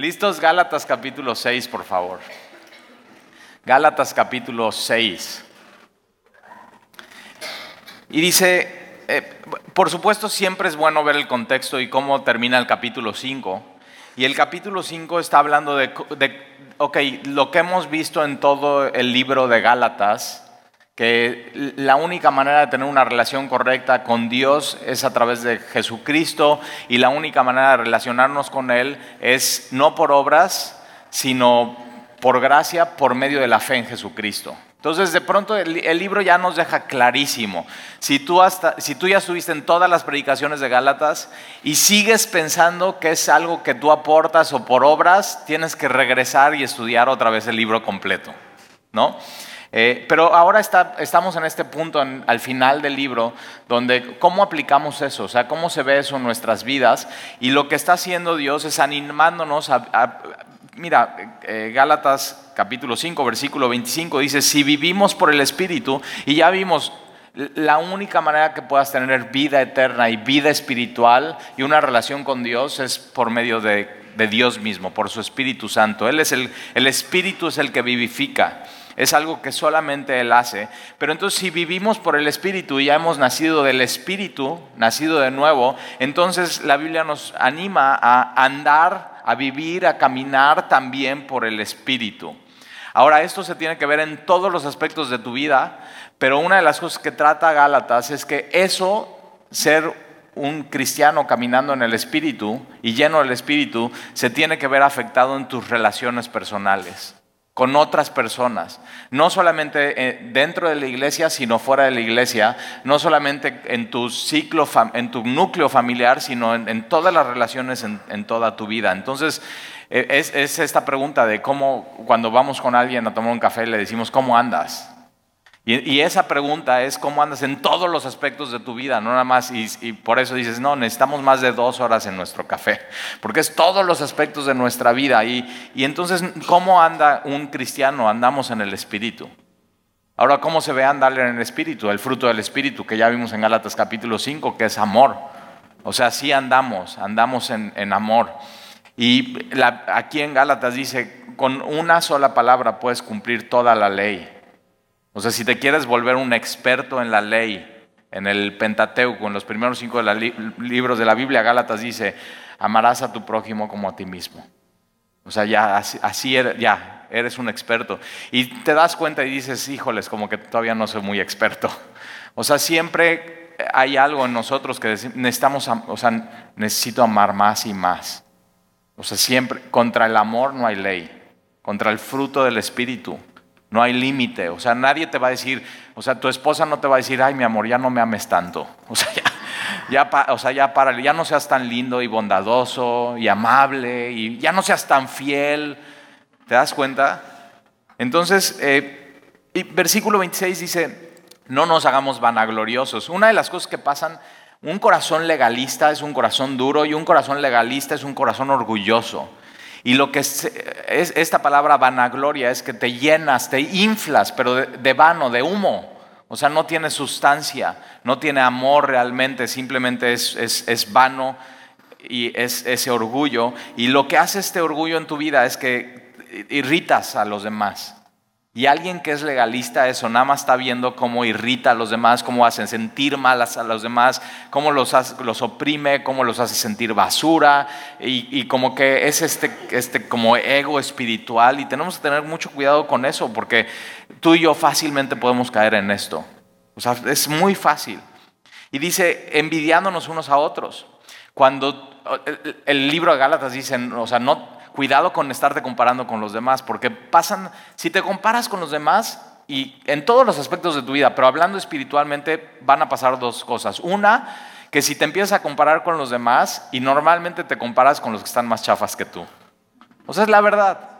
¿Listos? Gálatas capítulo 6, por favor. Gálatas capítulo 6. Y dice, eh, por supuesto siempre es bueno ver el contexto y cómo termina el capítulo 5. Y el capítulo 5 está hablando de, de, ok, lo que hemos visto en todo el libro de Gálatas, que la única manera de tener una relación correcta con Dios es a través de Jesucristo y la única manera de relacionarnos con Él es no por obras, sino por gracia, por medio de la fe en Jesucristo. Entonces, de pronto el, libro ya nos deja clarísimo. Si tú, hasta, si tú ya estuviste en todas las predicaciones de Gálatas y sigues pensando que es algo que tú aportas o por obras, tienes que regresar y estudiar otra vez el libro completo, ¿no? Eh, pero ahora estamos en este punto, al final del libro, donde cómo aplicamos eso, o sea, cómo se ve eso en nuestras vidas. Y lo que está haciendo Dios es animándonos a... mira, eh, Gálatas capítulo 5, versículo 25 dice, si vivimos por el Espíritu, y ya vimos, la única manera que puedas tener vida eterna y vida espiritual y una relación con Dios es por medio de, de Dios mismo, por su Espíritu Santo. Él es el, el Espíritu es el que vivifica es algo que solamente Él hace. Pero entonces si vivimos por el Espíritu y ya hemos nacido del Espíritu, nacido de nuevo, entonces la Biblia nos anima a andar, a vivir, a caminar también por el Espíritu. Ahora, esto se tiene que ver en todos los aspectos de tu vida, pero una de las cosas que trata Gálatas es que eso, ser un cristiano caminando en el Espíritu y lleno del Espíritu, se tiene que ver afectado en tus relaciones personales con otras personas, no solamente eh, dentro de la iglesia, sino fuera de la iglesia, no solamente en tu ciclo, en tu núcleo familiar, sino en, todas las relaciones en, toda tu vida. Entonces, e, es, es, esta pregunta de cómo cuando vamos con alguien a tomar un café le decimos, ¿cómo andas? Y, esa pregunta es cómo andas en todos los aspectos de tu vida, no nada más, y, por eso dices, no, necesitamos más de dos horas en nuestro café, porque es todos los aspectos de nuestra vida. Y, entonces, ¿cómo anda un cristiano? Andamos en el Espíritu. Ahora, ¿cómo se ve andar en el Espíritu? El fruto del Espíritu, que ya vimos en Gálatas capítulo 5, que es amor. O sea, sí andamos, andamos en, en amor. Y aquí en Gálatas dice, con una sola palabra puedes cumplir toda la ley. O sea, si te quieres volver un experto en la ley, en el Pentateuco, en los primeros cinco libros de la Biblia, Gálatas dice, amarás a tu prójimo como a ti mismo. O sea, ya así, eres, ya eres un experto. Y te das cuenta y dices, híjoles, como que todavía no soy muy experto. O sea, siempre hay algo en nosotros que necesitamos, o sea, necesito amar más y más. O sea, siempre, contra el amor no hay ley, contra el fruto del Espíritu no hay límite. O sea, nadie te va a decir, o sea, tu esposa no te va a decir, ay, mi amor, ya no me ames tanto. O sea, ya, o sea, ya párale, ya no seas tan lindo y bondadoso y amable y ya no seas tan fiel. ¿Te das cuenta? Entonces, eh, versículo 26 dice, no nos hagamos vanagloriosos. Una de las cosas que pasan, un corazón legalista es un corazón duro y un corazón legalista es un corazón orgulloso. Y lo que es, esta palabra vanagloria es que te llenas, te inflas, pero de, vano, de humo. O sea, no tiene sustancia, no tiene amor realmente, simplemente es, es vano y es ese orgullo. Y lo que hace este orgullo en tu vida es que irritas a los demás. Y alguien que es legalista eso nada más está viendo cómo irrita a los demás, cómo hacen sentir mal a los demás, cómo los, los oprime, cómo los hace sentir basura y, como que es este, este como ego espiritual y tenemos que tener mucho cuidado con eso porque tú y yo fácilmente podemos caer en esto. O sea, es muy fácil. Y dice, envidiándonos unos a otros. Cuando el libro de Gálatas dice, o sea, no cuidado con estarte comparando con los demás, porque pasan, si te comparas con los demás y en todos los aspectos de tu vida, pero hablando espiritualmente, van a pasar dos cosas. Una, que si te empiezas a comparar con los demás y normalmente te comparas con los que están más chafas que tú. O sea, es la verdad.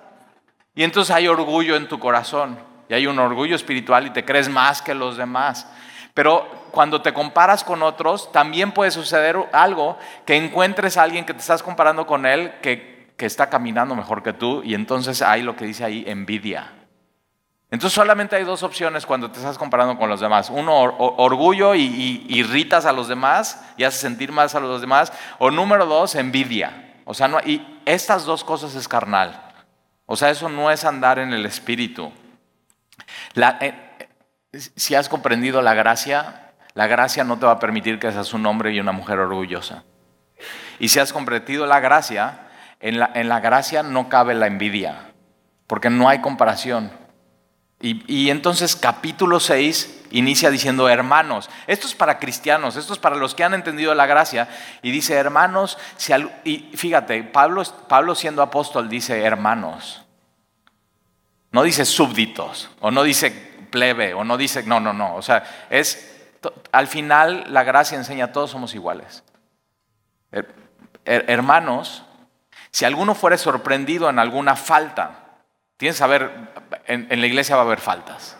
Y entonces hay orgullo en tu corazón y hay un orgullo espiritual y te crees más que los demás. Pero cuando te comparas con otros, también puede suceder algo que encuentres a alguien que te estás comparando con él que que está caminando mejor que tú y entonces hay lo que dice ahí, envidia. Entonces solamente hay dos opciones cuando te estás comparando con los demás. Uno, orgullo y, irritas a los demás y haces sentir más a los demás. O número dos, envidia. O sea, y estas dos cosas es carnal. O sea, eso no es andar en el espíritu. Eh, si has comprendido la gracia, la gracia no te va a permitir que seas un hombre y una mujer orgullosa. Y si has comprendido la gracia, en la, en la gracia no cabe la envidia, porque no hay comparación. Y, entonces capítulo 6 inicia diciendo hermanos. Esto es para cristianos, esto es para los que han entendido la gracia. Y dice hermanos, y fíjate, Pablo, Pablo siendo apóstol dice hermanos. No dice súbditos, o no dice plebe, o no dice, no, no, no. O sea, es, al final la gracia enseña, todos somos iguales. Hermanos, si alguno fuere sorprendido en alguna falta, Tienes que saber, en, la iglesia va a haber faltas.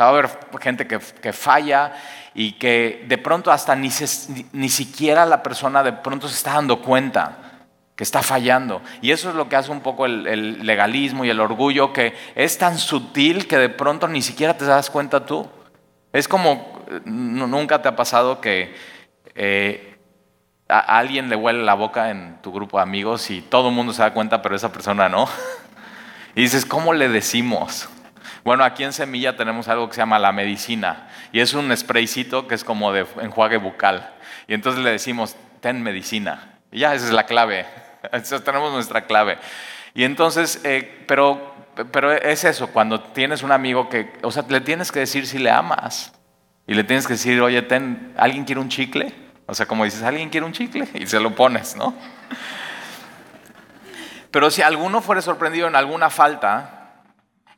va a haber gente que, falla y que de pronto hasta ni, ni, siquiera la persona de pronto se está dando cuenta que está fallando. Y eso es lo que hace un poco el, legalismo y el orgullo, que es tan sutil que de pronto ni siquiera te das cuenta tú. Es como, nunca te ha pasado que eh, alguien le huele la boca en tu grupo de amigos y todo el mundo se da cuenta, pero esa persona no. Y dices, ¿cómo le decimos? Bueno, aquí en Semilla tenemos algo que se llama la medicina y es un spraycito que es como de enjuague bucal. Y entonces le decimos, ten medicina. Y ya, esa es la clave. Entonces tenemos nuestra clave. Y entonces, eh, pero, pero es eso, cuando tienes un amigo que, o sea, le tienes que decir si le amas. Y le tienes que decir, oye, ten, ¿alguien quiere un chicle? O sea, como dices, ¿alguien quiere un chicle? Y se lo pones, ¿no? Pero si alguno fuere sorprendido en alguna falta,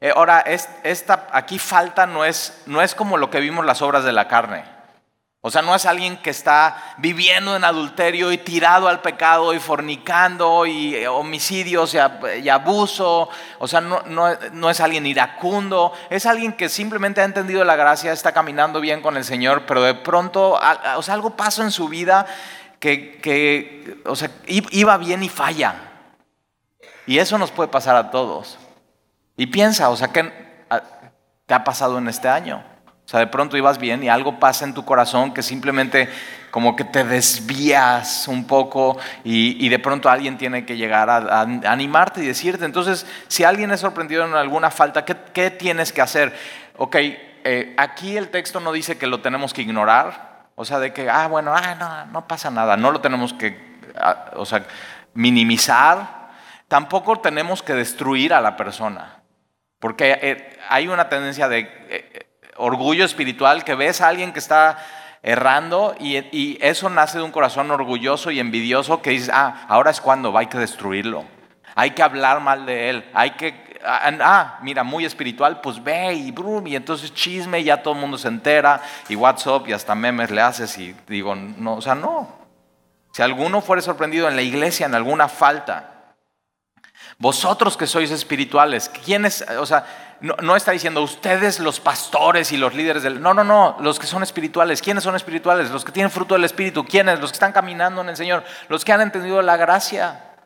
eh, ahora, esta, aquí falta no es, no es como lo que vimos las obras de la carne. O sea, no es alguien que está viviendo en adulterio y tirado al pecado y fornicando y eh, homicidios y, abuso. O sea, no, no, es alguien iracundo. Es alguien que simplemente ha entendido la gracia, está caminando bien con el Señor, pero de pronto, o sea, algo pasa en su vida que, que o sea, iba bien y falla. Y eso nos puede pasar a todos. Y piensa, o sea, ¿qué te ha pasado en este año? O sea, de pronto ibas bien y algo pasa en tu corazón que simplemente como que te desvías un poco y, de pronto alguien tiene que llegar a, animarte y decirte. Entonces, si alguien es sorprendido en alguna falta, ¿qué, tienes que hacer? Ok, eh, aquí el texto no dice que lo tenemos que ignorar. O sea, de que, ah, bueno, ah, no, no pasa nada. No lo tenemos que, ah, o sea, minimizar tampoco tenemos que destruir a la persona, porque eh, hay una tendencia de eh, orgullo espiritual que ves a alguien que está errando y, eso nace de un corazón orgulloso y envidioso que dice, ah, ahora es cuando hay que destruirlo, hay que hablar mal de él, hay que, ah, ah mira, muy espiritual, pues ve y brum, y entonces chisme, y ya todo el mundo se entera, y WhatsApp, y hasta memes le haces, y digo, no, o sea, no. Si alguno fuere sorprendido en la iglesia en alguna falta, vosotros que sois espirituales, ¿quiénes? O sea, no, está diciendo ustedes los pastores y los líderes del... No, no, no, los que son espirituales. ¿Quiénes son espirituales? Los que tienen fruto del Espíritu. ¿Quiénes? Los que están caminando en el Señor. Los que han entendido la gracia.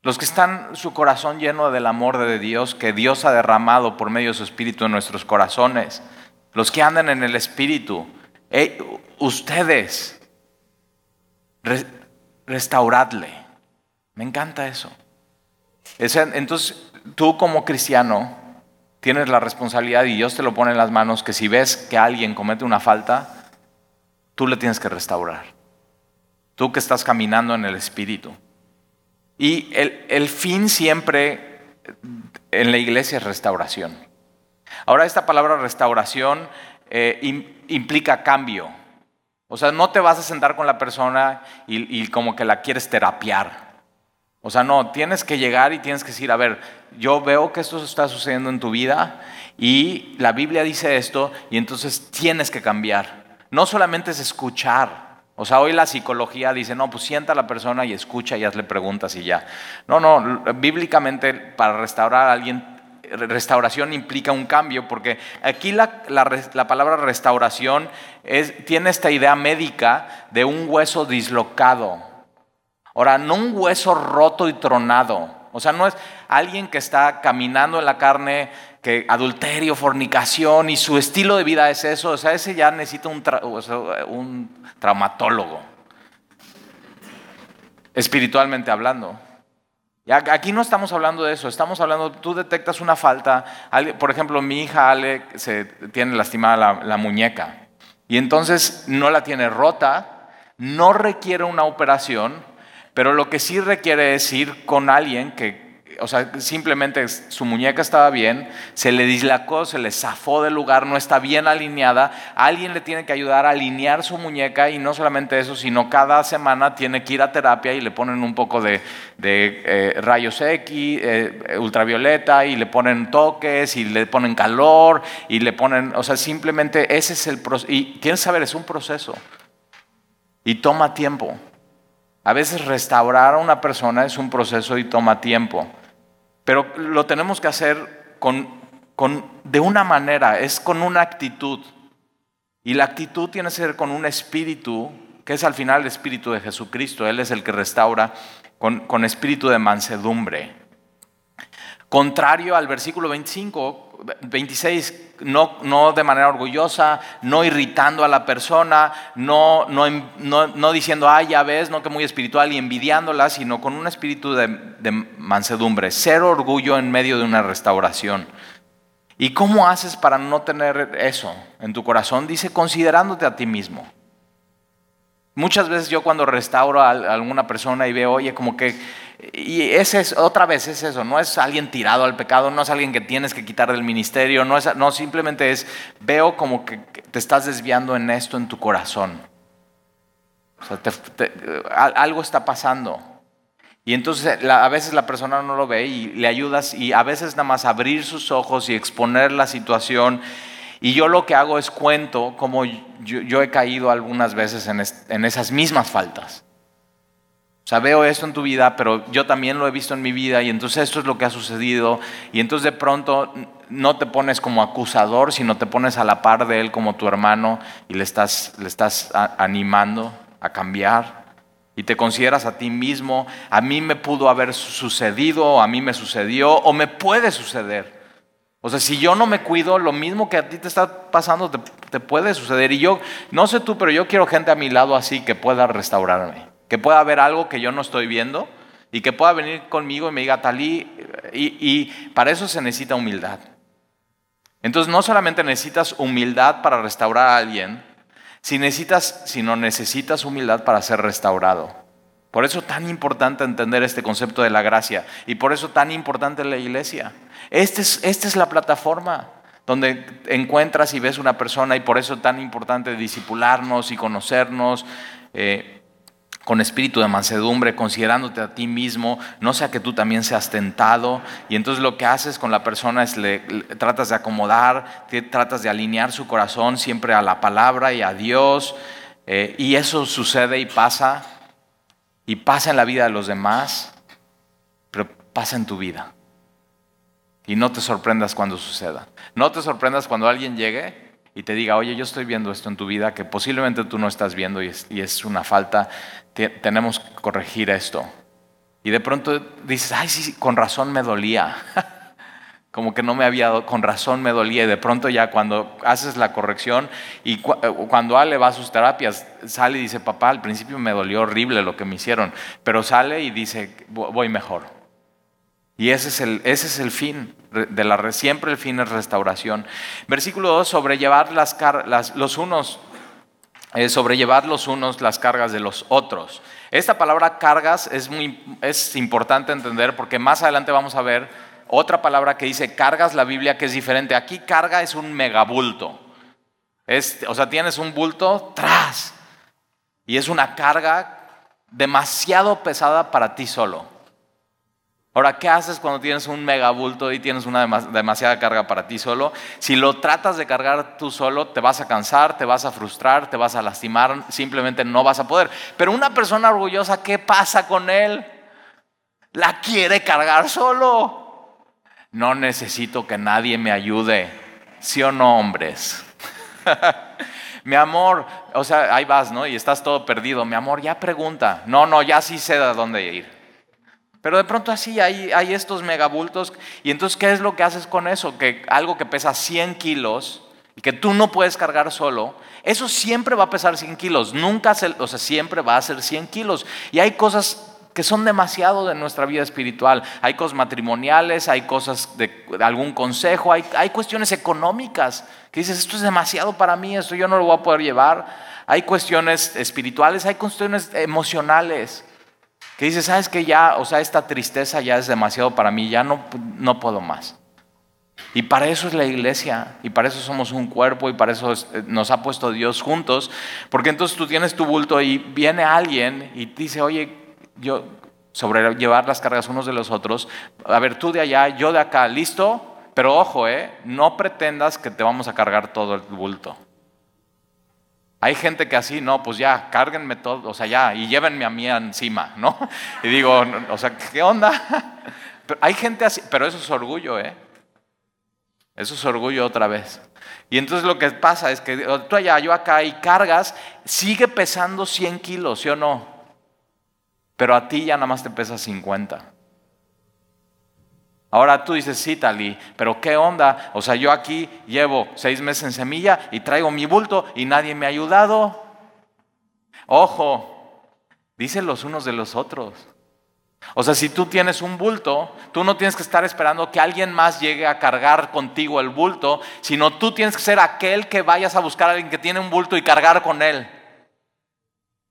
Los que están su corazón lleno del amor de Dios que Dios ha derramado por medio de su Espíritu en nuestros corazones. Los que andan en el Espíritu. ustedes, restauradle. Me encanta eso. Entonces, tú como cristiano tienes la responsabilidad y Dios te lo pone en las manos que si ves que alguien comete una falta, tú le tienes que restaurar. Tú que estás caminando en el Espíritu. Y el, fin siempre en la iglesia es restauración. Ahora esta palabra restauración eh, implica cambio. O sea, no te vas a sentar con la persona y como que la quieres terapiar. O sea, no, tienes que llegar y tienes que decir, a ver, yo veo que esto está sucediendo en tu vida y la Biblia dice esto y entonces tienes que cambiar. No solamente es escuchar. O sea, hoy la psicología dice, no, pues sienta a la persona y escucha y hazle preguntas y ya. No, no, bíblicamente para restaurar a alguien, restauración implica un cambio, porque aquí la, la palabra restauración es, tiene esta idea médica de un hueso dislocado. Ahora, no un hueso roto y tronado. O sea, no es alguien que está caminando en la carne, que adulterio, fornicación y su estilo de vida es eso. O sea, ese ya necesita un, un traumatólogo. Espiritualmente hablando. Y aquí no estamos hablando de eso, estamos hablando, tú detectas una falta, por ejemplo, mi hija Ale se tiene lastimada la, la muñeca y entonces no la tiene rota, no requiere una operación, pero lo que sí requiere es ir con alguien que o sea, simplemente su muñeca estaba bien, se le dislacó, se le zafó del lugar, no está bien alineada, alguien le tiene que ayudar a alinear su muñeca y no solamente eso, sino cada semana tiene que ir a terapia y le ponen un poco de, eh, rayos X, eh, ultravioleta y le ponen toques y le ponen calor y le ponen, o sea, simplemente ese es el proceso. Y que saber, es un proceso y toma tiempo. A veces restaurar a una persona es un proceso y toma tiempo. Pero lo tenemos que hacer con, de una manera, es con una actitud. Y la actitud tiene que ser con un espíritu, que es al final el espíritu de Jesucristo. Él es el que restaura con, con espíritu de mansedumbre. Contrario al versículo 25, 26, no, no, de manera orgullosa, no irritando a la persona, no, no, no, diciendo, ah, ya ves, no que muy espiritual y envidiándola, sino con un espíritu de, de mansedumbre, cero orgullo en medio de una restauración. ¿Y cómo haces para no tener eso en tu corazón? Dice, considerándote a ti mismo. Muchas veces yo cuando restauro a alguna persona y veo, oye, como que y ese es, otra vez es eso, no es alguien tirado al pecado, no es alguien que tienes que quitar del ministerio, no, es, no simplemente es, veo como que te estás desviando en esto en tu corazón. O sea, algo está pasando. Y entonces a veces la persona no lo ve y le ayudas y a veces nada más abrir sus ojos y exponer la situación. Y yo lo que hago es cuento como yo, he caído algunas veces en esas mismas faltas. O sea, veo esto en tu vida, pero yo también lo he visto en mi vida y entonces esto es lo que ha sucedido. Y entonces de pronto no te pones como acusador, sino te pones a la par de él como tu hermano y le estás, le estás animando a cambiar. Y te consideras a ti mismo, a mí me pudo haber sucedido, a mí me sucedió, o me puede suceder. O sea, si yo no me cuido, lo mismo que a ti te está pasando te, puede suceder. Y yo, no sé tú, pero yo quiero gente a mi lado así que pueda restaurarme que pueda haber algo que yo no estoy viendo y que pueda venir conmigo y me diga talí, y, y para eso se necesita humildad. Entonces no solamente necesitas humildad para restaurar a alguien, si necesitas, sino necesitas humildad para ser restaurado. Por eso tan importante entender este concepto de la gracia y por eso tan importante la iglesia. Este es, esta es la plataforma donde encuentras y ves una persona y por eso tan importante disipularnos y conocernos. Eh, con espíritu de mansedumbre, considerándote a ti mismo, no sea que tú también seas tentado. Y entonces lo que haces con la persona es le, tratas de acomodar, tratas de alinear su corazón siempre a la palabra y a Dios. Eh, y eso sucede y pasa, y pasa en la vida de los demás, pero pasa en tu vida. Y no te sorprendas cuando suceda. No te sorprendas cuando alguien llegue y te diga, oye, yo estoy viendo esto en tu vida que posiblemente tú no estás viendo y es, una falta, tenemos que corregir esto. Y de pronto dices, ay, sí, con razón me dolía. Como que no me había, con razón me dolía. Y de pronto ya cuando haces la corrección y eh, cuando Ale va a sus terapias, sale y dice, papá, al principio me dolió horrible lo que me hicieron, pero sale y dice, voy mejor. Y ese es el, ese es el fin de la siempre el fin es restauración. Versículo 2, sobrellevar las, las los unos eh, sobrellevar los unos las cargas de los otros. Esta palabra cargas es muy es importante entender porque más adelante vamos a ver otra palabra que dice cargas la Biblia que es diferente. Aquí carga es un megabulto. Es, o sea, tienes un bulto tras y es una carga demasiado pesada para ti solo. Ahora, ¿qué haces cuando tienes un megabulto y tienes una demasiada carga para ti solo? Si lo tratas de cargar tú solo, te vas a cansar, te vas a frustrar, te vas a lastimar, simplemente no vas a poder. Pero una persona orgullosa, ¿qué pasa con él? La quiere cargar solo. No necesito que nadie me ayude. ¿Sí o no, hombres? Mi amor, o sea, ahí vas, ¿no? Y estás todo perdido. Mi amor, ya pregunta. No, no, ya sí sé de dónde ir. Pero de pronto así hay, estos megabultos. Y entonces, ¿qué es lo que haces con eso? Que algo que pesa 100 kilos y que tú no puedes cargar solo, eso siempre va a pesar 100 kilos. Nunca, o sea, siempre va a ser 100 kilos. Y hay cosas que son demasiado de nuestra vida espiritual. Hay cosas matrimoniales, hay cosas de, algún consejo, hay, hay cuestiones económicas que dices, esto es demasiado para mí, esto yo no lo voy a poder llevar. Hay cuestiones espirituales, hay cuestiones emocionales que dices, sabes que ya, o sea, esta tristeza ya es demasiado para mí, ya no, no puedo más. Y para eso es la iglesia, y para eso somos un cuerpo, y para eso eh, nos ha puesto Dios juntos, porque entonces tú tienes tu bulto y viene alguien y dice, oye, yo sobre llevar las cargas unos de los otros, a ver, tú de allá, yo de acá, ¿listo? Pero ojo, eh, no pretendas que te vamos a cargar todo el bulto. Hay gente que así, no, pues ya, cárguenme todo, o sea, ya, y llévenme a mí encima, ¿no? Y digo, o sea, ¿qué onda? Pero hay gente así, pero eso es orgullo, ¿eh? Eso es orgullo otra vez. Y entonces lo que pasa es que tú allá, yo acá, y cargas, sigue pesando 100 kilos, ¿sí o no? Pero a ti ya nada más te pesa 50. Ahora tú dices, sí, Tali, pero ¿qué onda? O sea, yo aquí llevo seis meses en semilla y traigo mi bulto y nadie me ha ayudado. Ojo, dicen los unos de los otros. O sea, si tú tienes un bulto, tú no tienes que estar esperando que alguien más llegue a cargar contigo el bulto, sino tú tienes que ser aquel que vayas a buscar a alguien que tiene un bulto y cargar con él.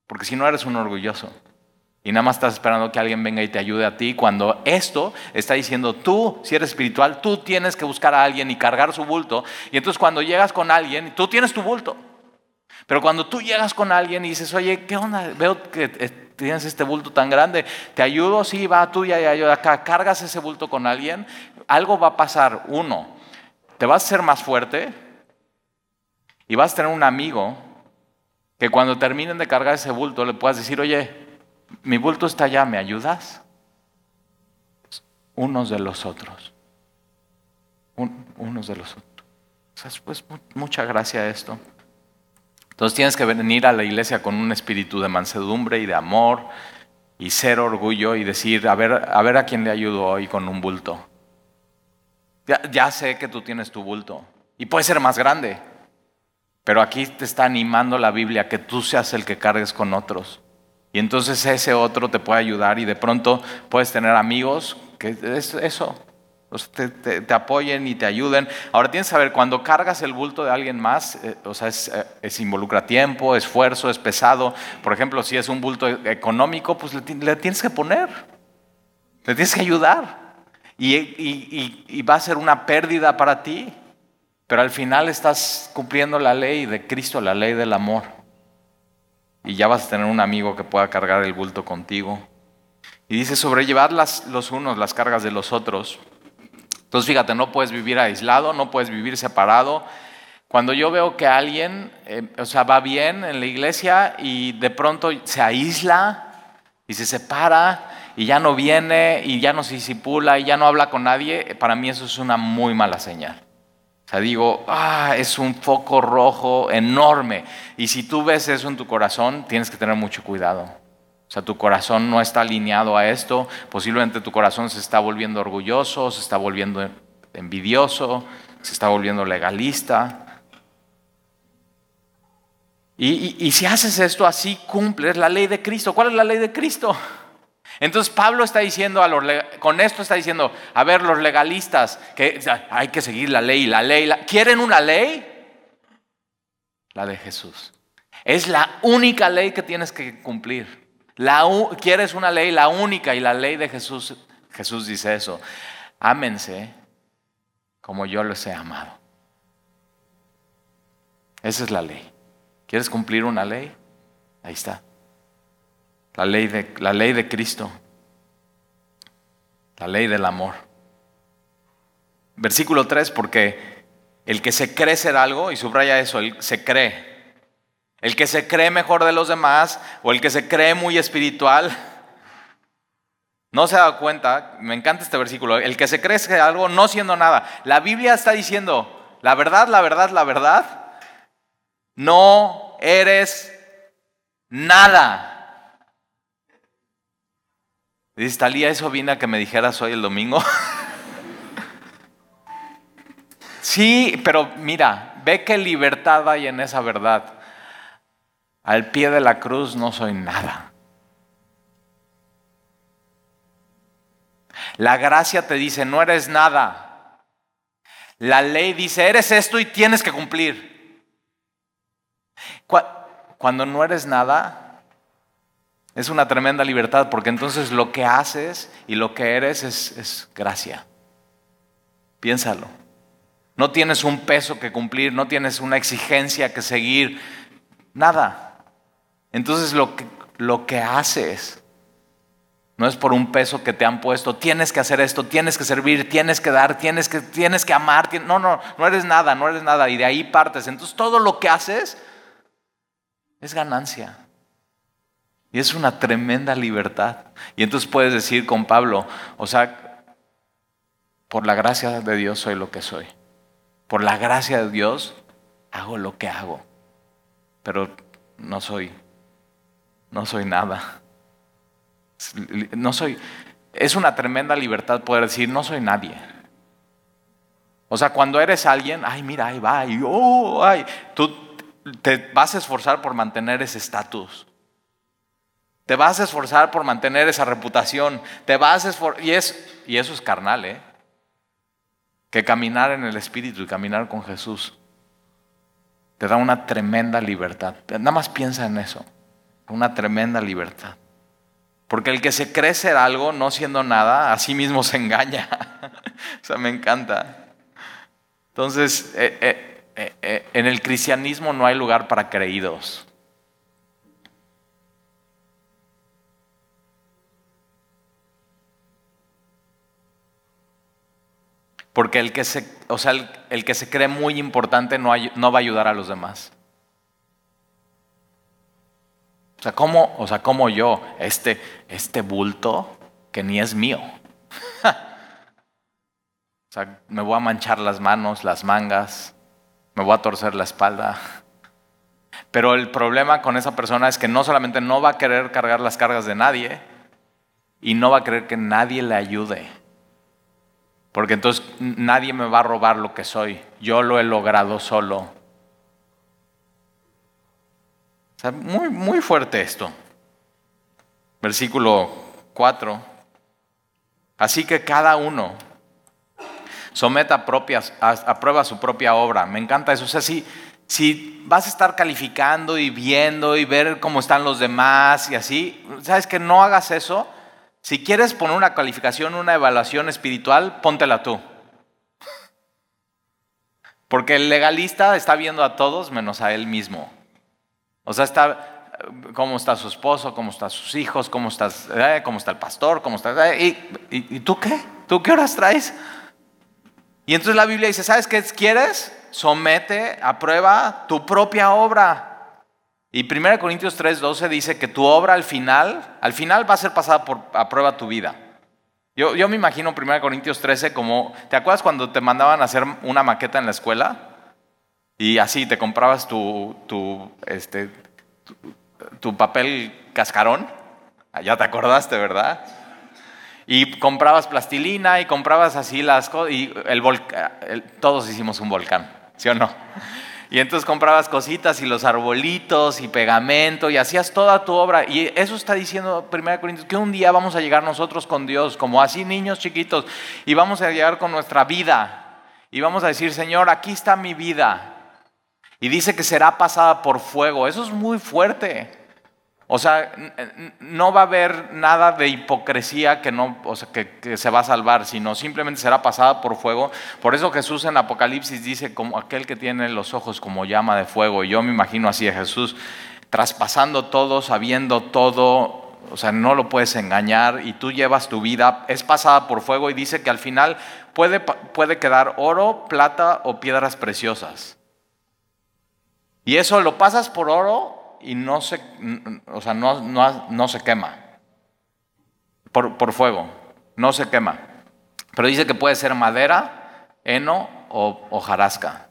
Porque si no eres un orgulloso. Y nada más estás esperando que alguien venga y te ayude a ti cuando esto está diciendo tú, si eres espiritual, tú tienes que buscar a alguien y cargar su bulto. Y entonces cuando llegas con alguien, tú tienes tu bulto. Pero cuando tú llegas con alguien y dices, oye, ¿qué onda? Veo que eh, tienes este bulto tan grande, ¿te ayudo? Sí, va tú y yo acá, cargas ese bulto con alguien, algo va a pasar. Uno, te vas a ser más fuerte y vas a tener un amigo que cuando terminen de cargar ese bulto le puedas decir, oye, mi bulto está allá, ¿me ayudas? Unos de los otros. unos de los otros. pues mucha gracia esto. Entonces tienes que venir a la iglesia con un espíritu de mansedumbre y de amor y ser orgullo y decir, a ver, a ver a quién le ayudo hoy con un bulto. Ya, ya sé que tú tienes tu bulto y puede ser más grande, pero aquí te está animando la Biblia que tú seas el que cargues con otros. Y entonces ese otro te puede ayudar y de pronto puedes tener amigos que es eso, te, apoyen y te ayuden. Ahora tienes que saber, cuando cargas el bulto de alguien más, eh, o sea, es, eh, involucra tiempo, esfuerzo, es pesado. Por ejemplo, si es un bulto económico, pues le, tienes que poner, le tienes que ayudar. y va a ser una pérdida para ti, pero al final estás cumpliendo la ley de Cristo, la ley del amor y ya vas a tener un amigo que pueda cargar el bulto contigo. Y dice, sobrellevar las, los unos las cargas de los otros. Entonces fíjate, no puedes vivir aislado, no puedes vivir separado. Cuando yo veo que alguien, eh, o sea, va bien en la iglesia y de pronto se aísla y se separa y ya no viene y ya no se disipula y ya no habla con nadie, para mí eso es una muy mala señal. O sea, digo, ah, es un foco rojo enorme. Y si tú ves eso en tu corazón, tienes que tener mucho cuidado. O sea, tu corazón no está alineado a esto. Posiblemente tu corazón se está volviendo orgulloso, se está volviendo envidioso, se está volviendo legalista. Y, y si haces esto así, cumples la ley de Cristo. ¿Cuál es la ley de Cristo? Entonces Pablo está diciendo, a los, con esto está diciendo, a ver, los legalistas, que hay que seguir la ley, la ley, ¿quieren una ley? La de Jesús. Es la única ley que tienes que cumplir. La, ¿Quieres una ley? La única y la ley de Jesús. Jesús dice eso. Ámense como yo los he amado. Esa es la ley. ¿Quieres cumplir una ley? Ahí está. La ley de, la ley de Cristo. La ley del amor. Versículo 3, porque el que se cree ser algo, y subraya eso, el se cree. El que se cree mejor de los demás o el que se cree muy espiritual, no se da cuenta, me encanta este versículo, el que se cree ser algo no siendo nada. La Biblia está diciendo, la verdad, la verdad, la verdad, no eres nada. Dice, Talía, eso vine a que me dijeras hoy el domingo. sí, pero mira, ve qué libertad hay en esa verdad. Al pie de la cruz no soy nada. La gracia te dice, no eres nada. La ley dice, eres esto y tienes que cumplir. Cuando no eres nada, es una tremenda libertad porque entonces lo que haces y lo que eres es, es gracia. Piénsalo. No tienes un peso que cumplir, no tienes una exigencia que seguir, nada. Entonces lo que, lo que haces no es por un peso que te han puesto, tienes que hacer esto, tienes que servir, tienes que dar, tienes que, tienes que amar. no, no, no eres nada, no eres nada. Y de ahí partes. Entonces todo lo que haces es ganancia. Y es una tremenda libertad. Y entonces puedes decir con Pablo, o sea, por la gracia de Dios soy lo que soy. Por la gracia de Dios hago lo que hago. Pero no soy, no soy nada. No soy, es una tremenda libertad poder decir, no soy nadie. O sea, cuando eres alguien, ay, mira, ahí va, y, oh, ay, tú te vas a esforzar por mantener ese estatus. Te vas a esforzar por mantener esa reputación. Te vas a esforzar, y, es, y eso es carnal, ¿eh? que caminar en el Espíritu y caminar con Jesús te da una tremenda libertad. Nada más piensa en eso, una tremenda libertad. Porque el que se cree ser algo no siendo nada, a sí mismo se engaña. o sea, me encanta. Entonces, eh, eh, eh, en el cristianismo no hay lugar para creídos. Porque el que se, o sea, el, que se cree muy importante no, va a ayudar a los demás. O sea, ¿cómo, o sea, como yo, este, este bulto que ni es mío? o sea, me voy a manchar las manos, las mangas, me voy a torcer la espalda. Pero el problema con esa persona es que no solamente no va a querer cargar las cargas de nadie, y no va a querer que nadie le ayude. Porque entonces nadie me va a robar lo que soy. Yo lo he logrado solo. Muy, muy fuerte esto. Versículo 4. Así que cada uno someta propias, a, prueba su propia obra. Me encanta eso. O sea, si, si vas a estar calificando y viendo y ver cómo están los demás y así, ¿sabes que no hagas eso? Si quieres poner una calificación, una evaluación espiritual, póntela tú. Porque el legalista está viendo a todos menos a él mismo. O sea, está cómo está su esposo, cómo están sus hijos, cómo, estás, eh, cómo está el pastor, cómo está... Eh, y, y, tú qué? ¿Tú qué horas traes? Y entonces la Biblia dice, ¿sabes qué quieres? Somete a prueba tu propia obra. Y 1 Corintios 3:12 dice que tu obra al final, al final va a ser pasada por, a prueba tu vida. Yo, yo me imagino 1 Corintios 13 como, ¿te acuerdas cuando te mandaban a hacer una maqueta en la escuela? Y así te comprabas tu, tu, este, tu, papel cascarón. Ah, ya te acordaste, ¿verdad? Y comprabas plastilina y comprabas así las cosas. Y el, todos hicimos un volcán, ¿sí o no? Y entonces comprabas cositas y los arbolitos y pegamento y hacías toda tu obra. Y eso está diciendo 1 Corintios, que un día vamos a llegar nosotros con Dios, como así niños chiquitos, y vamos a llegar con nuestra vida. Y vamos a decir, Señor, aquí está mi vida. Y dice que será pasada por fuego. Eso es muy fuerte. O sea, no va a haber nada de hipocresía que, no, o sea, que, se va a salvar, sino simplemente será pasada por fuego. Por eso Jesús en Apocalipsis dice como aquel que tiene los ojos como llama de fuego. Y yo me imagino así a Jesús traspasando todo, sabiendo todo, o sea, no lo puedes engañar y tú llevas tu vida, es pasada por fuego y dice que al final puede, puede quedar oro, plata o piedras preciosas. Y eso lo pasas por oro y no se, o sea, no, no, se quema por, por, fuego, no se quema. Pero dice que puede ser madera, heno o, o jarasca.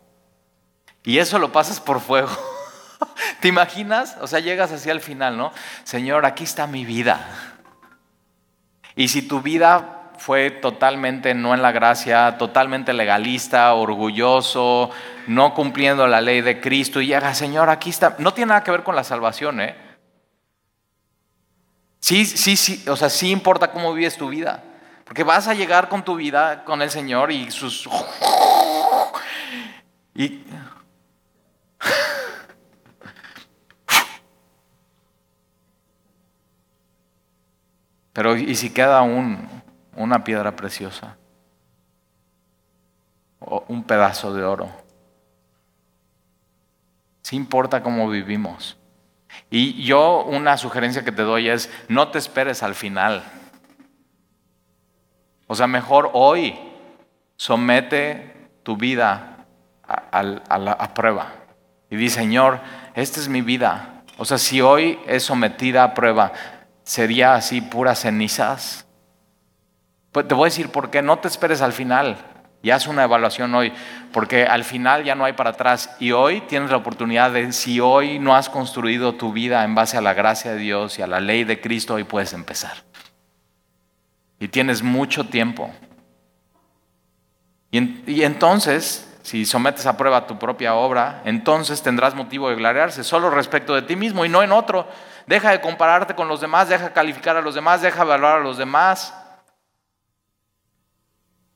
Y eso lo pasas por fuego. ¿Te imaginas? O sea, llegas así al final, ¿no? Señor, aquí está mi vida. Y si tu vida fue totalmente no en la gracia, totalmente legalista, orgulloso, no cumpliendo la ley de Cristo y llega, Señor, aquí está. No tiene nada que ver con la salvación, ¿eh? Sí, sí, sí, o sea, sí importa cómo vives tu vida, Porque vas a llegar con tu vida, con el Señor y sus... Y... Pero ¿y si queda un, una piedra preciosa? O un pedazo de oro. Sí importa cómo vivimos. Y yo una sugerencia que te doy es, no te esperes al final. O sea, mejor hoy somete tu vida a, la prueba. Y di, Señor, esta es mi vida. O sea, si hoy es sometida a prueba, ¿sería así puras cenizas? Pues te voy a decir por qué. No te esperes al final y haz una evaluación hoy, porque al final ya no hay para atrás. Y hoy tienes la oportunidad de, si hoy no has construido tu vida en base a la gracia de Dios y a la ley de Cristo, hoy puedes empezar y tienes mucho tiempo. Y, entonces, si sometes a prueba tu propia obra, entonces tendrás motivo de gloriarse solo respecto de ti mismo y no en otro. Deja de compararte con los demás, deja de calificar a los demás, deja de evaluar a los demás.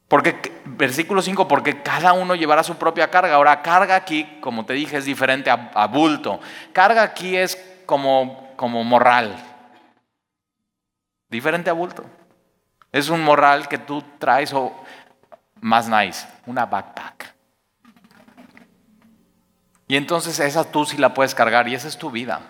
Porque, versículo 5, porque cada uno llevará su propia carga. Ahora, carga aquí, como te dije, es diferente a, bulto. Carga aquí es como, como morral. Diferente a bulto. Es un morral que tú traes o más nice, una backpack. Y entonces esa tú sí la puedes cargar y esa es tu vida.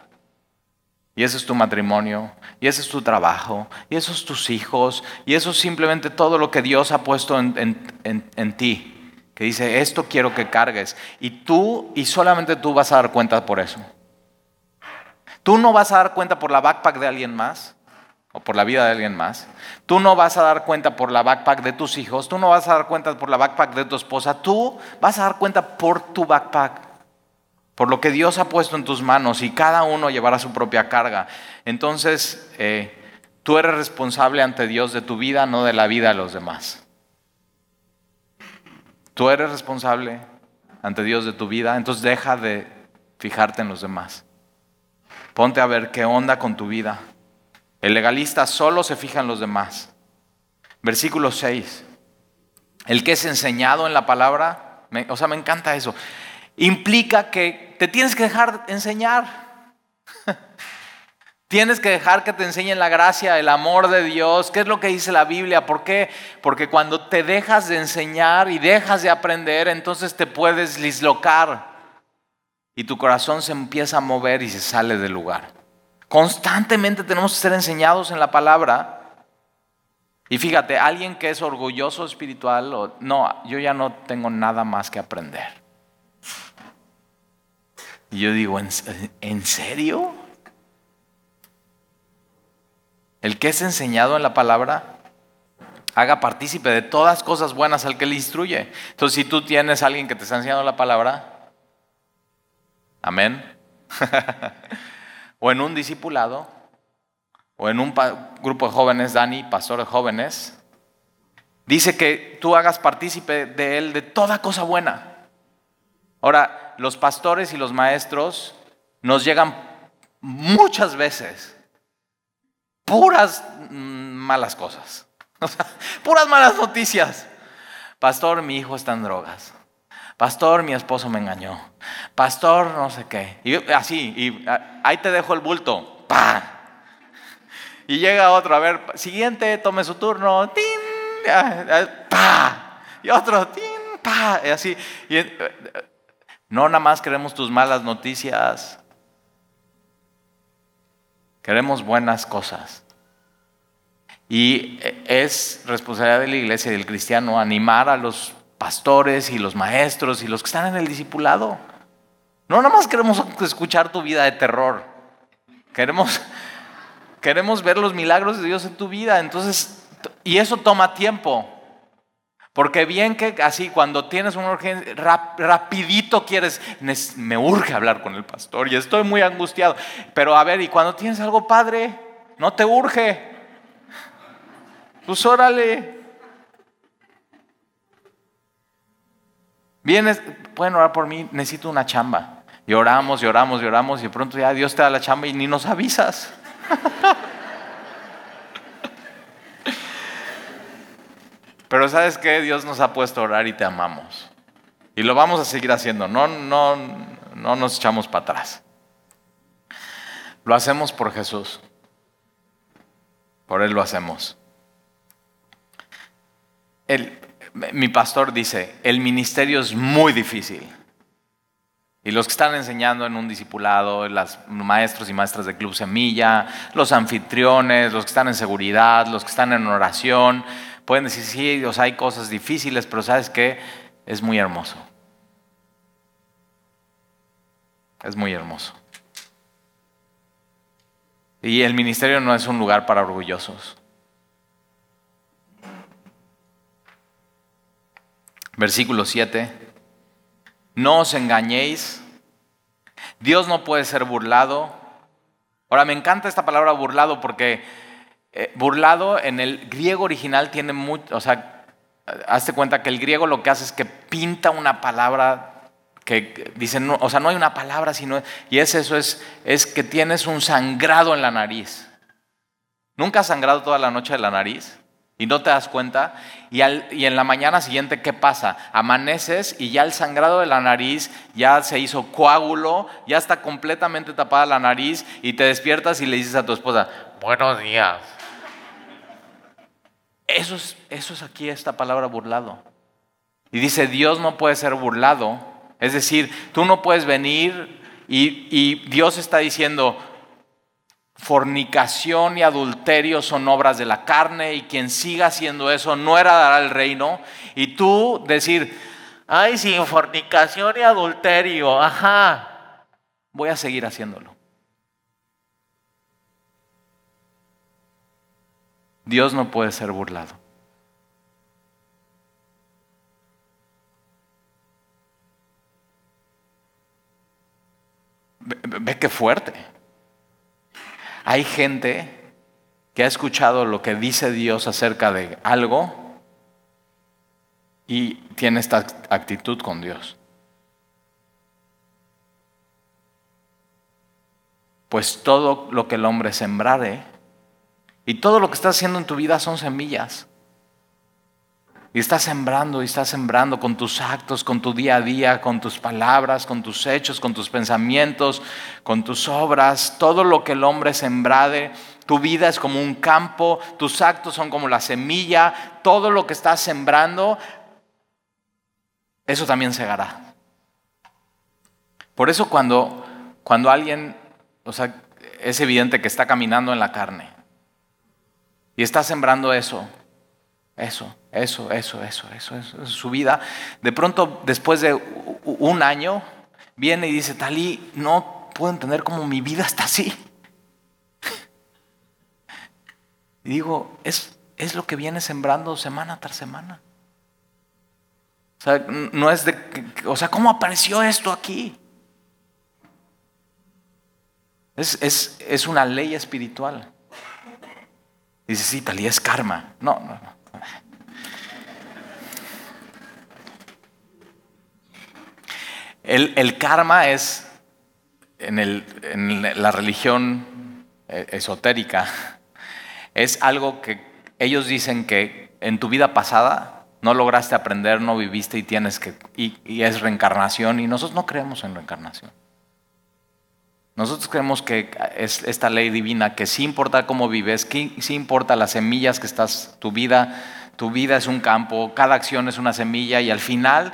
Y ese es tu matrimonio, y ese es tu trabajo, y esos tus hijos, y eso es simplemente todo lo que Dios ha puesto en, ti. Que dice, esto quiero que cargues. Y tú, y solamente tú vas a dar cuenta por eso. Tú no vas a dar cuenta por la backpack de alguien más o por la vida de alguien más. Tú no vas a dar cuenta por la backpack de tus hijos, tú no vas a dar cuenta por la backpack de tu esposa, tú vas a dar cuenta por tu backpack, por lo que Dios ha puesto en tus manos y cada uno llevará su propia carga. Entonces, eh, tú eres responsable ante Dios de tu vida, no de la vida de los demás. Tú eres responsable ante Dios de tu vida, entonces deja de fijarte en los demás. Ponte a ver qué onda con tu vida. El legalista solo se fija en los demás. Versículo 6. El que es enseñado en la palabra, o sea, me encanta eso. Implica que te tienes que dejar enseñar. Tienes que dejar que te enseñen la gracia, el amor de Dios. ¿Qué es lo que dice la Biblia? ¿Por qué? Porque cuando te dejas de enseñar y dejas de aprender, entonces te puedes dislocar y tu corazón se empieza a mover y se sale del lugar. Constantemente tenemos que ser enseñados en la palabra. Y fíjate, alguien que es orgulloso espiritual, no, yo ya no tengo nada más que aprender. Y yo digo, ¿en, serio? El que es enseñado en la palabra, haga partícipe de todas cosas buenas al que le instruye. Entonces, si tú tienes a alguien que te está enseñando la palabra, amén. o en un discipulado, o en un grupo de jóvenes, Dani, pastor de jóvenes, dice que tú hagas partícipe de él de toda cosa buena. Ahora, los pastores y los maestros nos llegan muchas veces puras mm, malas cosas, puras malas noticias. Pastor, mi hijo está en drogas. Pastor, mi esposo me engañó. Pastor, no sé qué. Y así, y ahí te dejo el bulto. ¡Pah! Y llega otro, a ver, siguiente, tome su turno. ¡Tin! ¡Pah! Y otro, ¡tin! ¡Pah! Y así. Y, no nada más queremos tus malas noticias. Queremos buenas cosas. Y es responsabilidad de la iglesia y del cristiano animar a los pastores y los maestros y los que están en el discipulado. No nada más queremos escuchar tu vida de terror. Queremos, queremos ver los milagros de Dios en tu vida. Entonces, y eso toma tiempo. Porque bien que así cuando tienes un urgencia, rapidito quieres, me urge hablar con el pastor y estoy muy angustiado. Pero a ver, y cuando tienes algo padre, no te urge. Pues órale, Vienes, pueden orar por mí, necesito una chamba. Y oramos, y oramos, y oramos, y de pronto ya Dios te da la chamba y ni nos avisas. Pero sabes que Dios nos ha puesto a orar y te amamos. Y lo vamos a seguir haciendo. No, no, no nos echamos para atrás. Lo hacemos por Jesús. Por Él lo hacemos. mi pastor dice, el ministerio es muy difícil. Y los que están enseñando en un discipulado, los maestros y maestras de Club Semilla, los anfitriones, los que están en seguridad, los que están en oración, pueden decir, sí, hay cosas difíciles, pero ¿sabes qué? Es muy hermoso. Es muy hermoso. Y el ministerio no es un lugar para orgullosos. Versículo 7. No os engañéis. Dios no puede ser burlado. Ahora, me encanta esta palabra burlado porque eh, burlado en el griego original tiene mucho, o sea, hazte cuenta que el griego lo que hace es que pinta una palabra que dice, no, o sea, no hay una palabra, sino, y es eso, es, es que tienes un sangrado en la nariz. ¿Nunca has sangrado toda la noche de la nariz? y no te das cuenta. Y, en la mañana siguiente, ¿qué pasa? Amaneces y ya el sangrado de la nariz ya se hizo coágulo, ya está completamente tapada la nariz y te despiertas y le dices a tu esposa, buenos días. Eso es, aquí esta palabra burlado. Y dice, Dios no puede ser burlado. Es decir, tú no puedes venir y, y Dios está diciendo, fornicación y adulterio son obras de la carne y quien siga haciendo eso no heredará el reino. Y tú decir, ay, sin fornicación y adulterio, ajá, voy a seguir haciéndolo. Dios no puede ser burlado. Ve, ve qué fuerte. Hay gente que ha escuchado lo que dice Dios acerca de algo y tiene esta actitud con Dios. Pues todo lo que el hombre sembrare y todo lo que estás haciendo en tu vida son semillas. Y estás sembrando y estás sembrando con tus actos, con tu día a día, con tus palabras, con tus hechos, con tus pensamientos, con tus obras. Todo lo que el hombre sembrade, tu vida es como un campo, tus actos son como la semilla. Todo lo que estás sembrando, eso también segará. Por eso cuando, cuando alguien, o sea, es evidente que está caminando en la carne y está sembrando eso, eso, eso, eso, eso, eso, eso, es su vida. De pronto, después de un año, viene y dice, Talí, no puedo entender cómo mi vida está así. Y digo, es, es lo que viene sembrando semana tras semana. O sea, no es de, o sea, ¿cómo apareció esto aquí? Es, es, es una ley espiritual. Dice, sí, Talí, es karma. No, no, no. El, karma es, en, la religión eh, esotérica, es algo que ellos dicen que en tu vida pasada no lograste aprender, no viviste y tienes que, y, es reencarnación, y nosotros no creemos en reencarnación. Nosotros creemos que es esta ley divina, que sí importa cómo vives, que sí importa las semillas que estás, tu vida, tu vida es un campo, cada acción es una semilla y al final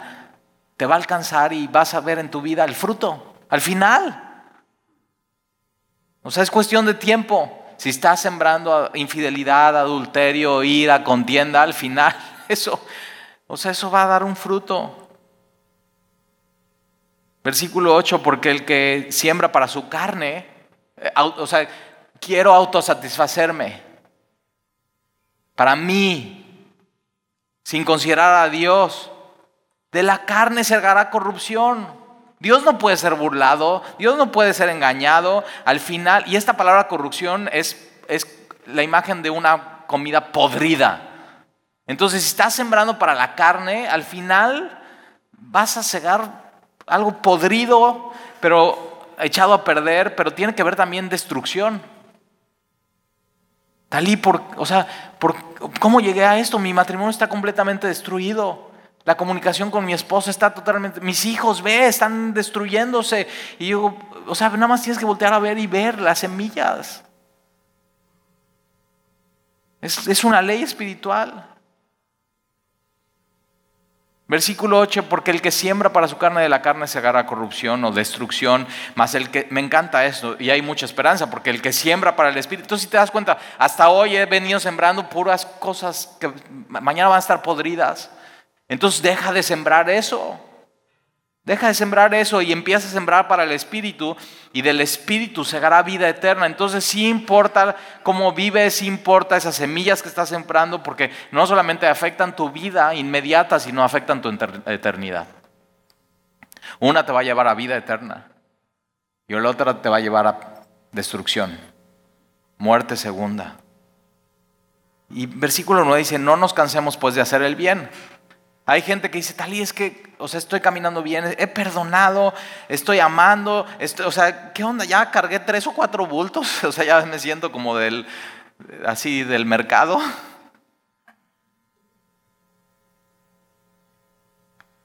te va a alcanzar y vas a ver en tu vida el fruto, al final. O sea, es cuestión de tiempo. Si estás sembrando infidelidad, adulterio, ira, contienda, al final, eso, o sea, eso va a dar un fruto. Versículo 8, porque el que siembra para su carne, eh, o sea, quiero autosatisfacerme. Para mí, sin considerar a Dios. De la carne se corrupción. Dios no puede ser burlado, Dios no puede ser engañado. Al final, y esta palabra corrupción es, es la imagen de una comida podrida. Entonces, si estás sembrando para la carne, al final vas a cegar algo podrido, pero echado a perder, pero tiene que ver también destrucción. Talí, por, o sea, por, ¿cómo llegué a esto? Mi matrimonio está completamente destruido. La comunicación con mi esposa está totalmente... Mis hijos, ve, están destruyéndose. Y yo, o sea, nada más tienes que voltear a ver y ver las semillas. Es, es una ley espiritual. Versículo 8, porque el que siembra para su carne de la carne se agarra corrupción o destrucción, más el que, me encanta esto y hay mucha esperanza, porque el que siembra para el Espíritu, entonces si te das cuenta, hasta hoy he venido sembrando puras cosas que mañana van a estar podridas, entonces deja de sembrar eso. Deja de sembrar eso y empieza a sembrar para el Espíritu y del Espíritu se hará vida eterna. Entonces sí importa cómo vives, sí importa esas semillas que estás sembrando porque no solamente afectan tu vida inmediata, sino afectan tu eternidad. Una te va a llevar a vida eterna y la otra te va a llevar a destrucción, muerte segunda. Y versículo 9 dice, no nos cansemos pues de hacer el bien. Hay gente que dice, Talí, es que o sea, estoy caminando bien, he perdonado, estoy amando, o sea, ¿qué onda? Ya cargué tres o cuatro bultos, o sea, ya me siento como del, así del mercado.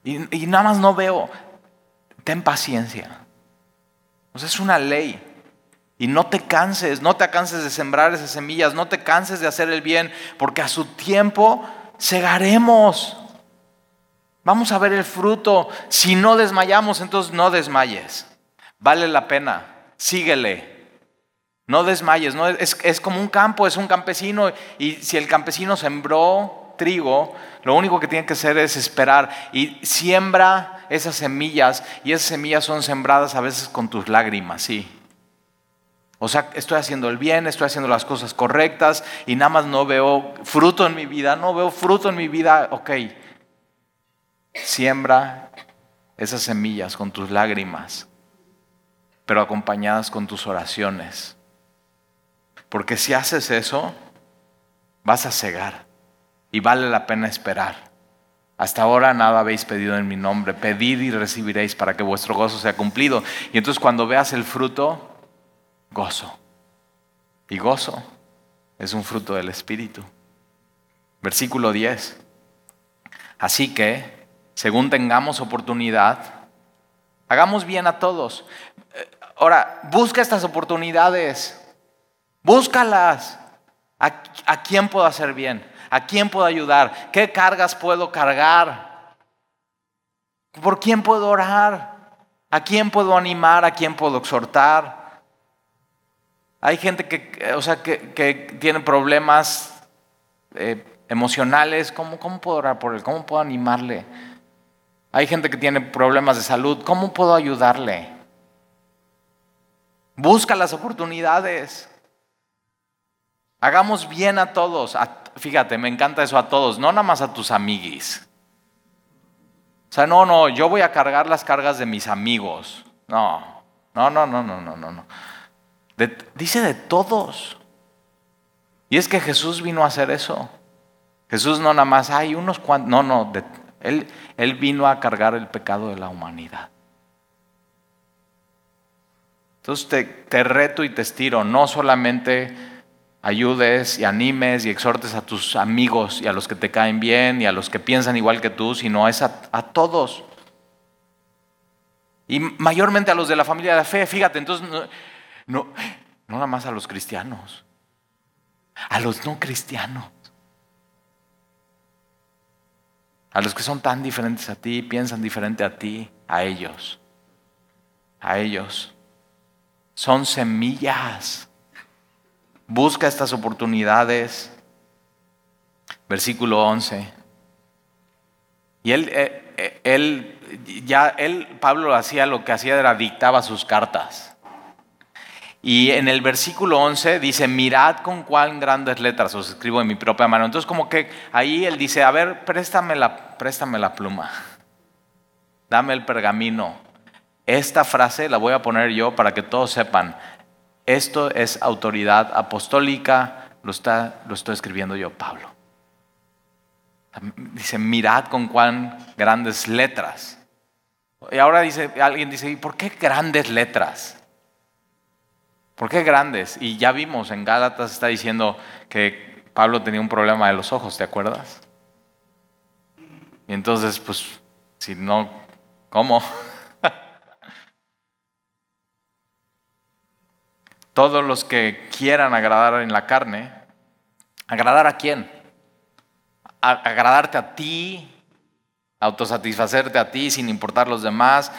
Y, nada más no veo, ten paciencia. O sea, es una ley. Y no te canses, no te canses de sembrar esas semillas, no te canses de hacer el bien, porque a su tiempo segaremos. Vamos a ver el fruto. Si no desmayamos, entonces no desmayes. Vale la pena. Síguele. No desmayes. No, es, como un campo, es un campesino. Y si el campesino sembró trigo, lo único que tiene que hacer es esperar. Y siembra esas semillas. Y esas semillas son sembradas a veces con tus lágrimas, sí. O sea, estoy haciendo el bien, estoy haciendo las cosas correctas y nada más no veo fruto en mi vida, no veo fruto en mi vida, ok, Siembra esas semillas con tus lágrimas, pero acompañadas con tus oraciones. Porque si haces eso, vas a cegar y vale la pena esperar. Hasta ahora nada habéis pedido en mi nombre. Pedid y recibiréis para que vuestro gozo sea cumplido. Y entonces cuando veas el fruto, gozo. Y gozo es un fruto del Espíritu. Versículo 10. Así que según tengamos oportunidad, hagamos bien a todos. Eh, ahora, busca estas oportunidades, búscalas. ¿A, quién puedo hacer bien? ¿A quién puedo ayudar? ¿Qué cargas puedo cargar? ¿Por quién puedo orar? ¿A quién puedo animar? ¿A quién puedo exhortar? Hay gente que, o sea, que, tiene problemas eh, emocionales. ¿Cómo, ¿Cómo puedo orar por él? ¿Cómo puedo animarle? Hay gente que tiene problemas de salud. ¿Cómo puedo ayudarle? Busca las oportunidades. Hagamos bien a todos. fíjate, me encanta eso a todos, no nada más a tus amiguis. O sea, no, no, yo voy a cargar las cargas de mis amigos. No, no, no, no, no, no, no. dice de todos. Y es que Jesús vino a hacer eso. Jesús no nada más, hay unos cuantos, no, no, de, él, vino a cargar el pecado de la humanidad. Entonces te, reto y te estiro, no solamente ayudes y animes y exhortes a tus amigos y a los que te caen bien y a los que piensan igual que tú, sino es a, todos. Y mayormente a los de la familia de la fe, fíjate, entonces no, no nada más a los cristianos, a los no cristianos. A los que son tan diferentes a ti, piensan diferente a ti, a ellos. A ellos. Son semillas. Busca estas oportunidades. Versículo 11. Y él, eh, eh, él, ya, él, Pablo hacía lo que hacía era dictaba sus cartas. Y en el versículo 11 dice, mirad con cuán grandes letras os escribo en mi propia mano. Entonces como que ahí él dice, a ver, préstame la, préstame la pluma, dame el pergamino. Esta frase la voy a poner yo para que todos sepan, esto es autoridad apostólica, lo, está, lo estoy escribiendo yo, Pablo. Dice, mirad con cuán grandes letras. Y ahora dice, alguien dice, ¿y por qué grandes letras? ¿Por qué grandes? Y ya vimos, en Gálatas está diciendo que Pablo tenía un problema de los ojos, ¿te acuerdas? Y entonces, pues, si no, ¿cómo? Todos los que quieran agradar en la carne, ¿agradar a quién? agradarte a ti, autosatisfacerte a ti sin importar los demás,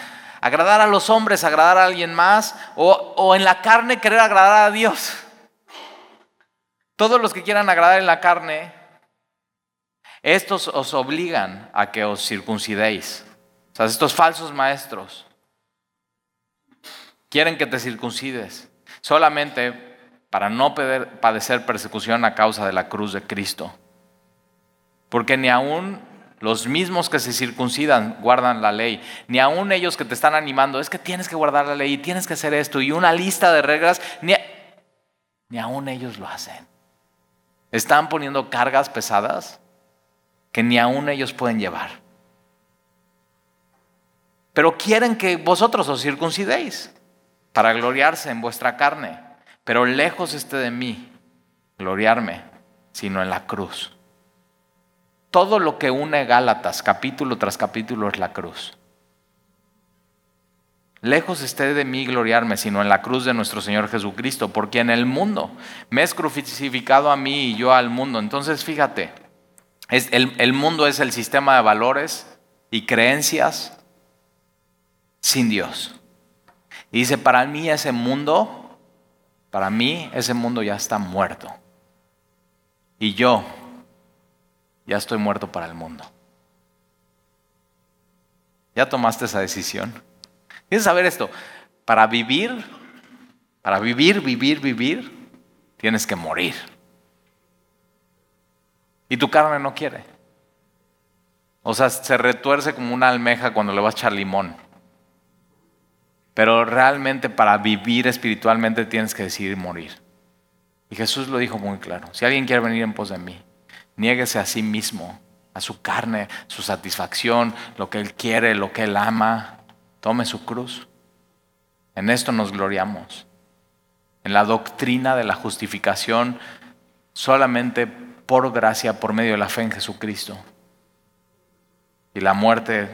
agradar a los hombres, agradar a alguien más, o, o en la carne querer agradar a Dios. Todos los que quieran agradar en la carne, estos os obligan a que os circuncidéis. O sea, estos falsos maestros quieren que te circuncides solamente para no padecer persecución a causa de la cruz de Cristo. Porque ni aún los mismos que se circuncidan guardan la ley, ni aún ellos que te están animando, es que tienes que guardar la ley tienes que hacer esto y una lista de reglas, ni, ni aún ellos lo hacen. Están poniendo cargas pesadas que ni aún ellos pueden llevar. Pero quieren que vosotros os circuncidéis para gloriarse en vuestra carne, pero lejos esté de mí gloriarme, sino en la cruz. Todo lo que une Gálatas, capítulo tras capítulo, es la cruz. Lejos esté de mí gloriarme, sino en la cruz de nuestro Señor Jesucristo, porque en el mundo me es crucificado a mí y yo al mundo. Entonces, fíjate, el, el mundo es el sistema de valores y creencias sin Dios. Y dice, para mí ese mundo, para mí ese mundo ya está muerto. Y yo ya estoy muerto para el mundo. ¿Ya tomaste esa decisión? Tienes que saber esto. Para vivir, para vivir, vivir, vivir, tienes que morir. Y tu carne no quiere. O sea, se retuerce como una almeja cuando le vas a echar limón. Pero realmente para vivir espiritualmente tienes que decidir morir. Y Jesús lo dijo muy claro. Si alguien quiere venir en pos de mí, niéguese a sí mismo, a su carne, su satisfacción, lo que él quiere, lo que él ama. Tome su cruz. En esto nos gloriamos. En la doctrina de la justificación solamente por gracia, por medio de la fe en Jesucristo. Y la muerte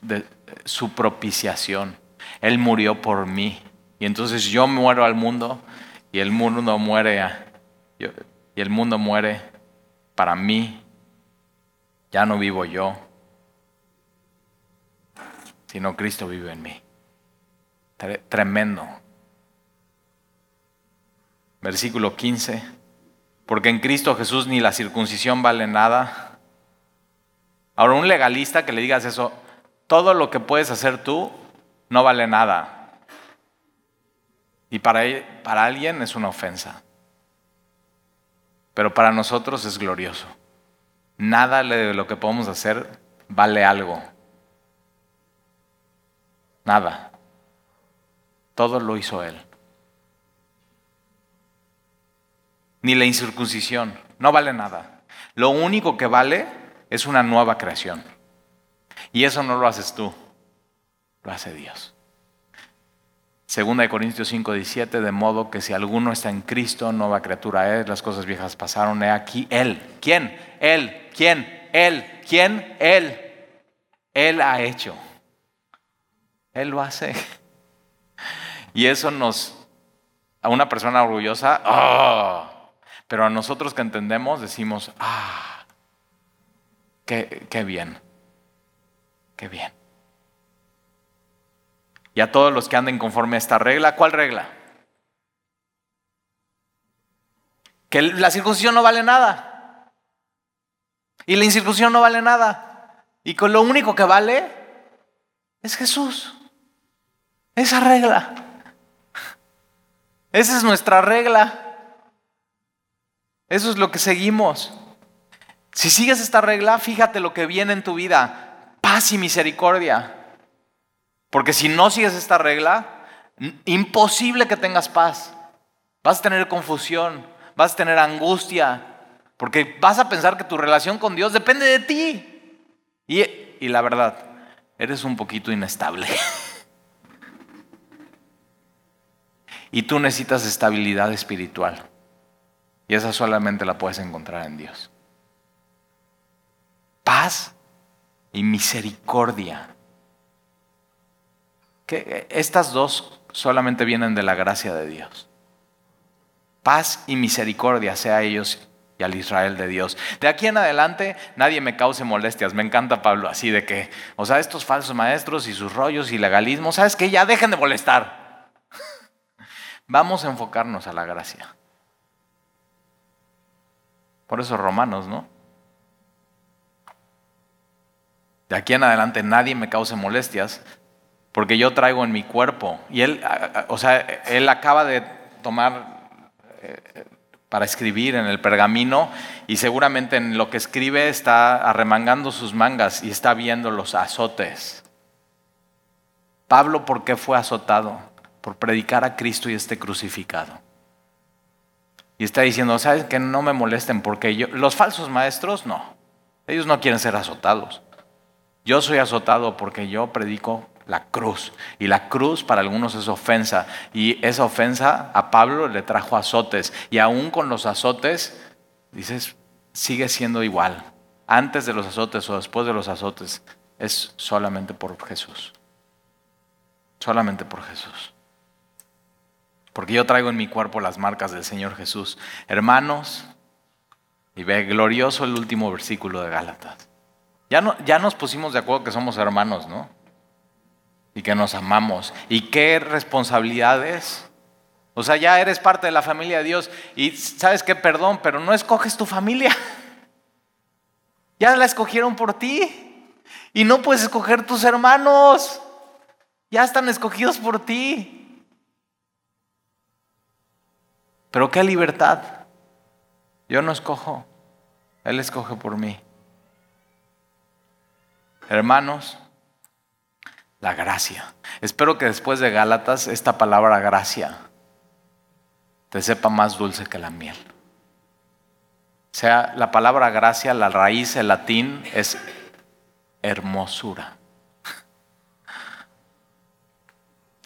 de su propiciación. Él murió por mí. Y entonces yo muero al mundo y el mundo muere y el mundo muere para mí. Ya no vivo yo, sino Cristo vive en mí. Tremendo. Versículo 15. Porque en Cristo Jesús ni la circuncisión vale nada. Ahora, un legalista que le digas eso, todo lo que puedes hacer tú no vale nada. Y para, para alguien es una ofensa. Pero para nosotros es glorioso. Nada de lo que podemos hacer vale algo. Nada. Todo lo hizo Él. Ni la incircuncisión. No vale nada. Lo único que vale es una nueva creación. Y eso no lo haces tú lo hace Dios. Segunda de Corintios 5, 17, de modo que si alguno está en Cristo, nueva criatura es, las cosas viejas pasaron, he aquí Él. ¿Quién? Él. ¿Quién? Él. ¿Quién? Él. Él ha hecho. Él lo hace. Y eso nos, a una persona orgullosa, ¡oh! pero a nosotros que entendemos decimos, ah, qué, qué bien, qué bien. Y a todos los que anden conforme a esta regla, ¿cuál regla? Que la circuncisión no vale nada. Y la incircuncisión no vale nada. Y con lo único que vale es Jesús. Esa regla. Esa es nuestra regla. Eso es lo que seguimos. Si sigues esta regla, fíjate lo que viene en tu vida. Paz y misericordia. Porque si no sigues esta regla, imposible que tengas paz. Vas a tener confusión, vas a tener angustia, porque vas a pensar que tu relación con Dios depende de ti. Y, y la verdad, eres un poquito inestable. Y tú necesitas estabilidad espiritual. Y esa solamente la puedes encontrar en Dios. Paz y misericordia. Que estas dos solamente vienen de la gracia de Dios. Paz y misericordia sea a ellos y al Israel de Dios. De aquí en adelante nadie me cause molestias. Me encanta Pablo así de que, o sea, estos falsos maestros y sus rollos y legalismo, ¿sabes que Ya dejen de molestar. Vamos a enfocarnos a la gracia. Por eso romanos, ¿no? De aquí en adelante nadie me cause molestias, porque yo traigo en mi cuerpo. Y él, o sea, él acaba de tomar eh, para escribir en el pergamino y seguramente en lo que escribe está arremangando sus mangas y está viendo los azotes. Pablo, ¿por qué fue azotado? Por predicar a Cristo y este crucificado. Y está diciendo, ¿sabes que no me molesten? Porque yo, los falsos maestros no, ellos no quieren ser azotados. Yo soy azotado porque yo predico la cruz. Y la cruz para algunos es ofensa. Y esa ofensa a Pablo le trajo azotes. Y aún con los azotes, dices, sigue siendo igual. Antes de los azotes o después de los azotes, es solamente por Jesús. Solamente por Jesús. Porque yo traigo en mi cuerpo las marcas del Señor Jesús. Hermanos, y ve glorioso el último versículo de Gálatas. Ya, no, ya nos pusimos de acuerdo que somos hermanos, ¿no? Y que nos amamos. ¿Y qué responsabilidades? O sea, ya eres parte de la familia de Dios y sabes que perdón, pero no escoges tu familia. Ya la escogieron por ti. Y no puedes escoger tus hermanos. Ya están escogidos por ti. Pero qué libertad. Yo no escojo. Él escoge por mí. Hermanos, la gracia. Espero que después de Gálatas esta palabra gracia te sepa más dulce que la miel. O sea, la palabra gracia, la raíz en latín es hermosura.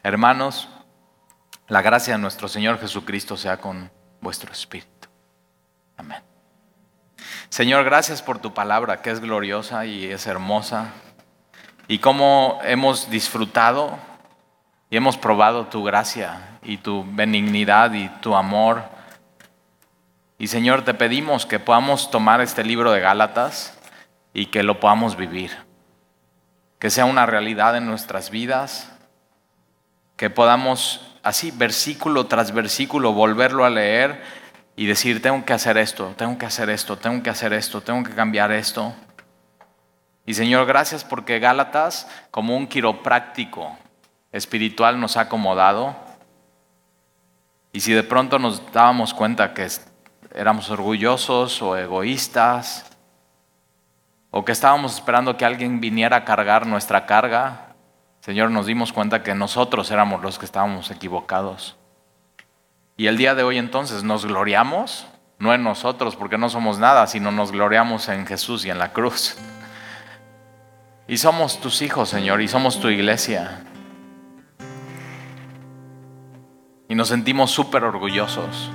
Hermanos, la gracia de nuestro Señor Jesucristo sea con vuestro espíritu. Amén. Señor, gracias por tu palabra que es gloriosa y es hermosa y cómo hemos disfrutado y hemos probado tu gracia y tu benignidad y tu amor. Y Señor, te pedimos que podamos tomar este libro de Gálatas y que lo podamos vivir. Que sea una realidad en nuestras vidas. Que podamos así, versículo tras versículo, volverlo a leer y decir, tengo que hacer esto, tengo que hacer esto, tengo que hacer esto, tengo que cambiar esto. Y Señor, gracias porque Gálatas, como un quiropráctico espiritual, nos ha acomodado. Y si de pronto nos dábamos cuenta que éramos orgullosos o egoístas, o que estábamos esperando que alguien viniera a cargar nuestra carga, Señor, nos dimos cuenta que nosotros éramos los que estábamos equivocados. Y el día de hoy entonces nos gloriamos, no en nosotros porque no somos nada, sino nos gloriamos en Jesús y en la cruz. Y somos tus hijos, Señor, y somos tu iglesia. Y nos sentimos súper orgullosos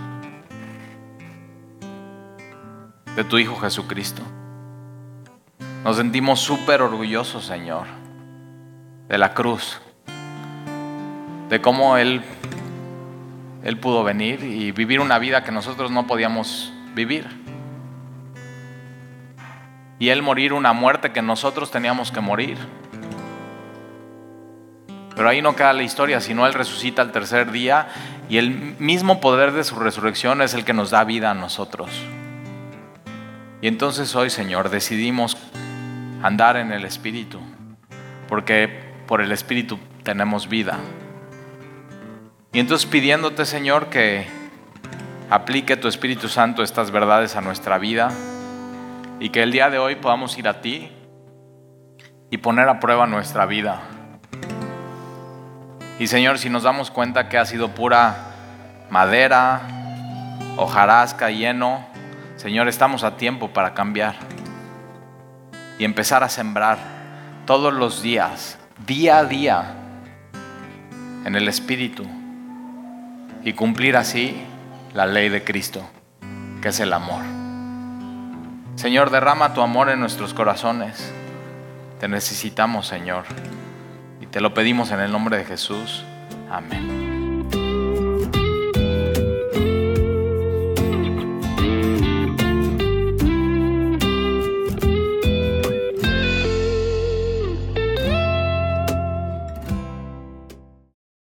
de tu Hijo Jesucristo. Nos sentimos súper orgullosos, Señor, de la cruz, de cómo Él, Él pudo venir y vivir una vida que nosotros no podíamos vivir y Él morir una muerte que nosotros teníamos que morir. Pero ahí no queda la historia, sino Él resucita al tercer día y el mismo poder de su resurrección es el que nos da vida a nosotros. Y entonces hoy, Señor, decidimos andar en el Espíritu, porque por el Espíritu tenemos vida. Y entonces pidiéndote, Señor, que aplique tu Espíritu Santo estas verdades a nuestra vida y que el día de hoy podamos ir a ti y poner a prueba nuestra vida. Y Señor, si nos damos cuenta que ha sido pura madera, hojarasca, lleno, Señor, estamos a tiempo para cambiar y empezar a sembrar todos los días, día a día, en el Espíritu. y cumplir así la ley de Cristo, que es el amor. Señor, derrama tu amor en nuestros corazones. Te necesitamos, Señor. Y te lo pedimos en el nombre de Jesús. Amén.